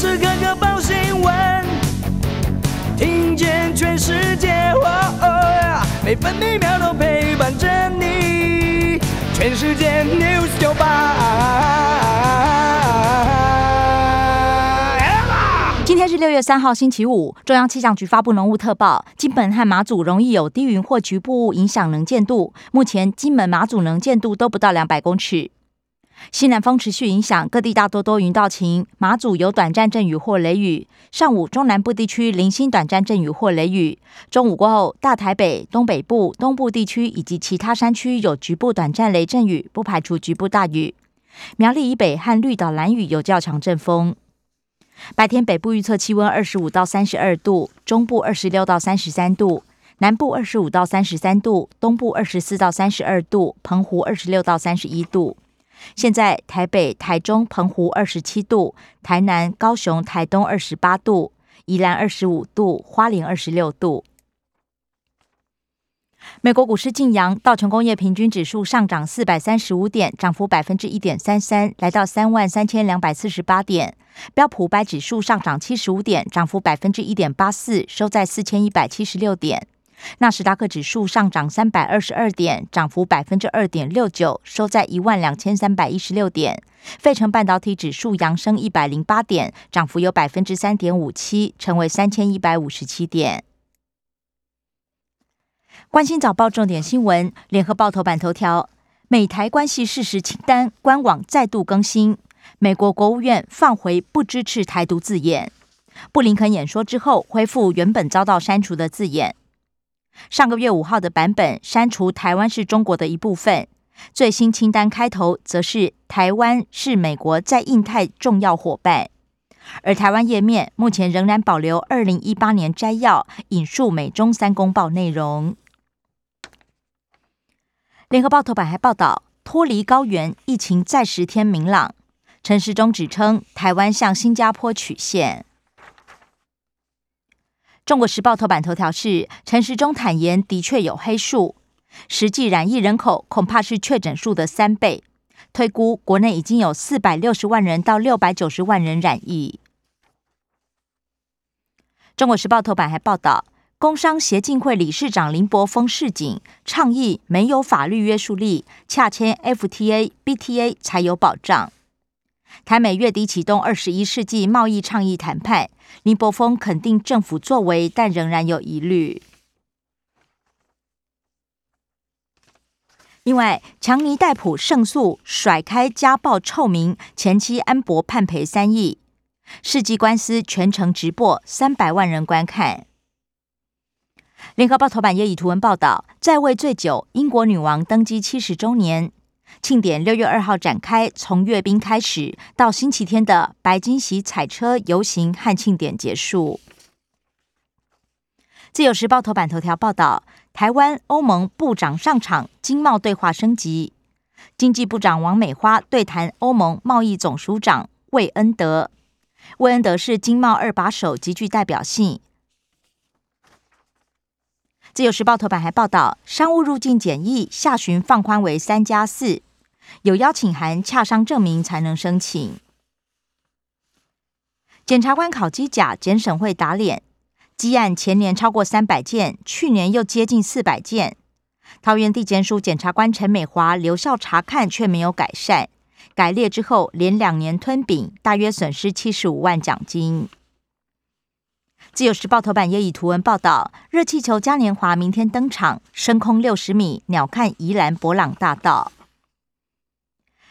时刻刻报新闻，听见全世界，每分每秒都陪伴着你。全世界 news 九八。今天是六月三号，星期五。中央气象局发布浓雾特报，金门和马祖容易有低云或局部雾影响能见度。目前金门、马祖能见度都不到两百公尺。西南风持续影响，各地大多多云到晴，马祖有短暂阵雨或雷雨。上午中南部地区零星短暂阵雨或雷雨，中午过后大台北、东北部、东部地区以及其他山区有局部短暂雷阵雨，不排除局部大雨。苗栗以北和绿岛蓝屿有较强阵风。白天北部预测气温二十五到三十二度，中部二十六到三十三度，南部二十五到三十三度，东部二十四到三十二度，澎湖二十六到三十一度。现在台北、台中、澎湖二十七度，台南、高雄、台东二十八度，宜兰二十五度，花莲二十六度。美国股市晋阳，道琼工业平均指数上涨四百三十五点，涨幅百分之一点三三，来到三万三千两百四十八点。标普五百指数上涨七十五点，涨幅百分之一点八四，收在四千一百七十六点。纳斯达克指数上涨三百二十二点，涨幅百分之二点六九，收在一万两千三百一十六点。费城半导体指数扬升一百零八点，涨幅有百分之三点五七，成为三千一百五十七点。关心早报重点新闻，联合报头版头条：美台关系事实清单官网再度更新，美国国务院放回不支持台独字眼。布林肯演说之后，恢复原本遭到删除的字眼。上个月五号的版本删除“台湾是中国的一部分”，最新清单开头则是“台湾是美国在印太重要伙伴”，而台湾页面目前仍然保留二零一八年摘要，引述美中三公报内容。联合报头版还报道，脱离高原，疫情再十天明朗。陈时中指称，台湾向新加坡曲线。中国时报头版头条是陈时中坦言，的确有黑数，实际染疫人口恐怕是确诊数的三倍。推估国内已经有四百六十万人到六百九十万人染疫。中国时报头版还报道，工商协进会理事长林柏峰示警，倡议没有法律约束力，洽签 FTA、BTA 才有保障。台美月底启动二十一世纪贸易倡议谈判，林柏峰肯定政府作为，但仍然有疑虑。另外，强尼戴普胜诉，甩开家暴臭名，前妻安博判赔三亿，世纪官司全程直播，三百万人观看。联合报头版也以图文报道，在位最久，英国女王登基七十周年。庆典六月二号展开，从阅兵开始到星期天的白金禧彩车游行和庆典结束。自由时报头版头条报道，台湾欧盟部长上场，经贸对话升级。经济部长王美花对谈欧盟贸易总署长魏恩德，魏恩德是经贸二把手，极具代表性。自由时报头版还报道，商务入境检疫下旬放宽为三加四，有邀请函、洽商证明才能申请。检察官考机甲，检审会打脸，积案前年超过三百件，去年又接近四百件。桃园地检署检察官陈美华留校查看，却没有改善，改列之后连两年吞饼，大约损失七十五万奖金。自由时报头版也以图文报道，热气球嘉年华明天登场，升空六十米，鸟瞰宜兰博朗大道。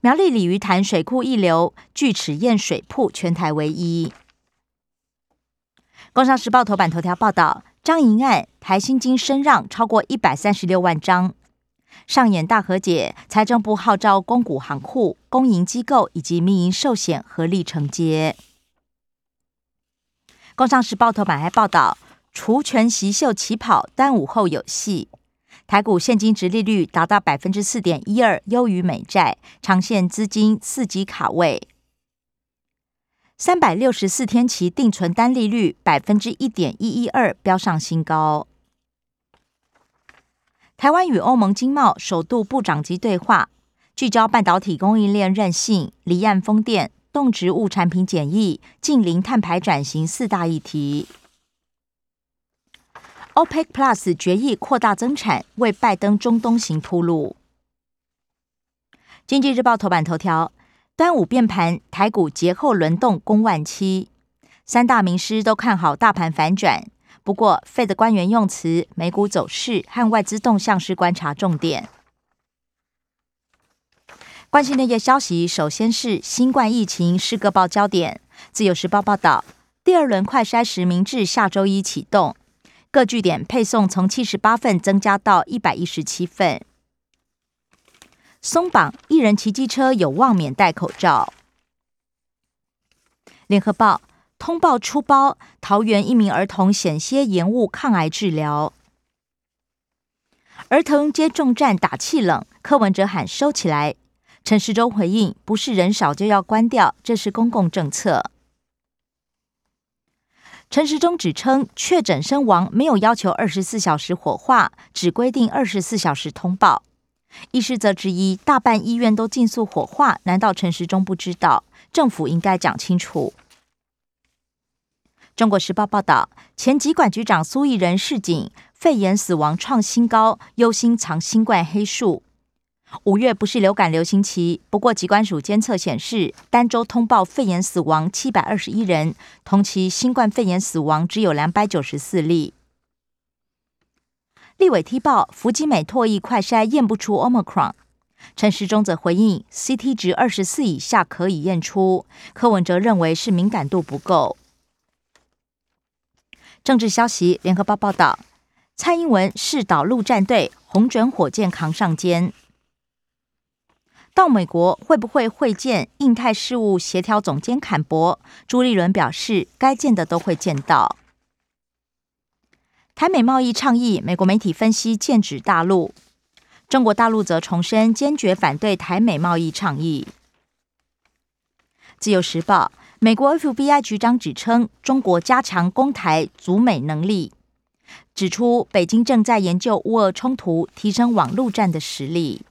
苗栗鲤鱼潭水库一流，巨齿燕水铺全台唯一。工商时报头版头条报道，张银案台新金升让超过一百三十六万张，上演大和解，财政部号召公股行库、公营机构以及民营寿险合力承接。工商时报头版还报道，除权息秀起跑，端午后有戏。台股现金值利率达到百分之四点一二，优于美债，长线资金四级卡位。三百六十四天期定存单利率百分之一点一一二，飙上新高。台湾与欧盟经贸首度部长级对话，聚焦半导体供应链韧性，离岸风电。动植物产品检疫、近零碳排转型四大议题。OPEC Plus 决议扩大增产，为拜登中东行铺路。经济日报头版头条：端午变盘，台股节后轮动攻万七，三大名师都看好大盘反转。不过，费的官员用词，美股走势和外资动向是观察重点。关心那些消息，首先是新冠疫情是个报焦点。自由时报报道，第二轮快筛实名制下周一启动，各据点配送从七十八份增加到一百一十七份。松绑一人骑机车有望免戴口罩。联合报通报出包，桃园一名儿童险些延误抗癌治疗。儿童接种站打气冷，柯文哲喊收起来。陈时中回应：“不是人少就要关掉，这是公共政策。”陈时中指称，确诊身亡没有要求二十四小时火化，只规定二十四小时通报。医师则质疑，大半医院都尽速火化，难道陈时中不知道？政府应该讲清楚。中国时报报道，前疾管局长苏益仁示警，肺炎死亡创新高，忧心藏新冠黑数。五月不是流感流行期，不过疾管署监测显示，单周通报肺炎死亡七百二十一人，同期新冠肺炎死亡只有两百九十四例。立委踢爆，福基美唾液快筛验不出 Omicron，陈时中则回应，CT 值二十四以下可以验出，柯文哲认为是敏感度不够。政治消息，联合报报道，蔡英文是导陆战队，红准火箭扛上肩。到美国会不会会见印太事务协调总监坎博？朱立伦表示，该见的都会见到。台美贸易倡议，美国媒体分析剑指大陆，中国大陆则重申坚决反对台美贸易倡议。自由时报，美国 FBI 局长指称，中国加强攻台阻美能力，指出北京正在研究乌俄冲突，提升网络战的实力。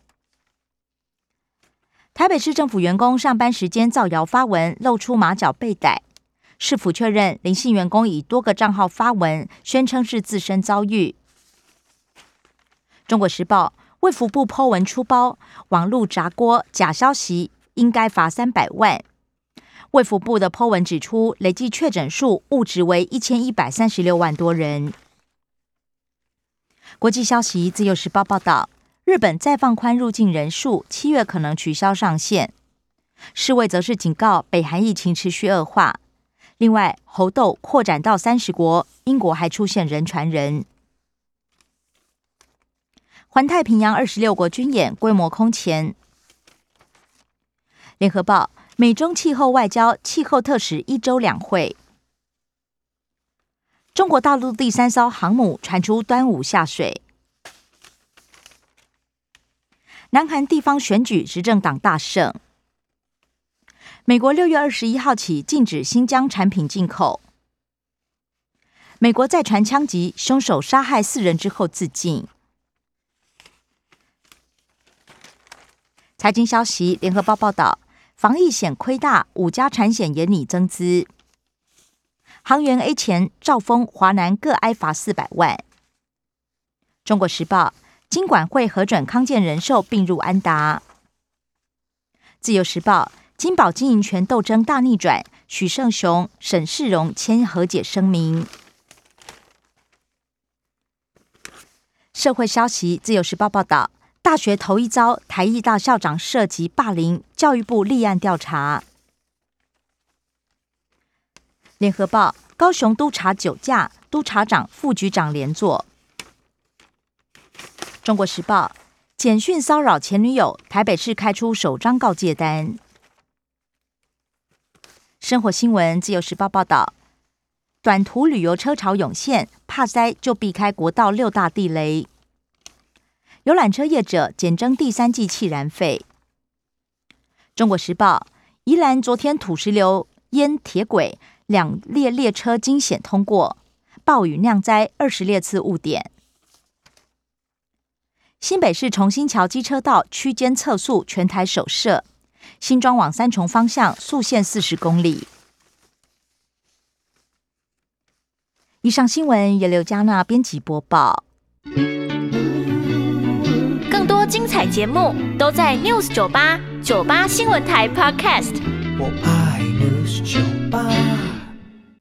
台北市政府员工上班时间造谣发文，露出马脚被逮。市府确认，林姓员工以多个账号发文，宣称是自身遭遇。中国时报卫福部剖文出包，网络炸锅假消息，应该罚三百万。卫福部的剖文指出，累计确诊数误值为一千一百三十六万多人。国际消息，自由时报报道。日本再放宽入境人数，七月可能取消上限。世卫则是警告，北韩疫情持续恶化。另外，猴痘扩展到三十国，英国还出现人传人。环太平洋二十六国军演规模空前。联合报：美中气候外交气候特使一周两会。中国大陆第三艘航母传出端午下水。南韩地方选举执政党大胜。美国六月二十一号起禁止新疆产品进口。美国再传枪击，凶手杀害四人之后自尽。财经消息，联合报报道，防疫险亏大，五家产险严拟增资。航员 A 前兆丰、华南各挨罚四百万。中国时报。金管会核准康健人寿并入安达。自由时报：金宝经营权斗争大逆转，许胜雄、沈世荣签和解声明。社会消息：自由时报报道，大学头一遭台艺大校长涉及霸凌，教育部立案调查。联合报：高雄督察酒驾，督察长、副局长连坐。中国时报：简讯骚扰前女友，台北市开出首张告诫单。生活新闻：自由时报报道，短途旅游车潮涌现，怕塞就避开国道六大地雷。游览车业者减征第三季气燃费。中国时报：宜兰昨天土石流淹铁轨，两列列车惊险通过，暴雨酿灾二十列次误点。新北市重新桥机车道区间测速全台首设，新庄往三重方向速限四十公里。以上新闻由刘嘉娜编辑播报。更多精彩节目都在 News 九八九八新闻台 Podcast。我爱 News 酒吧。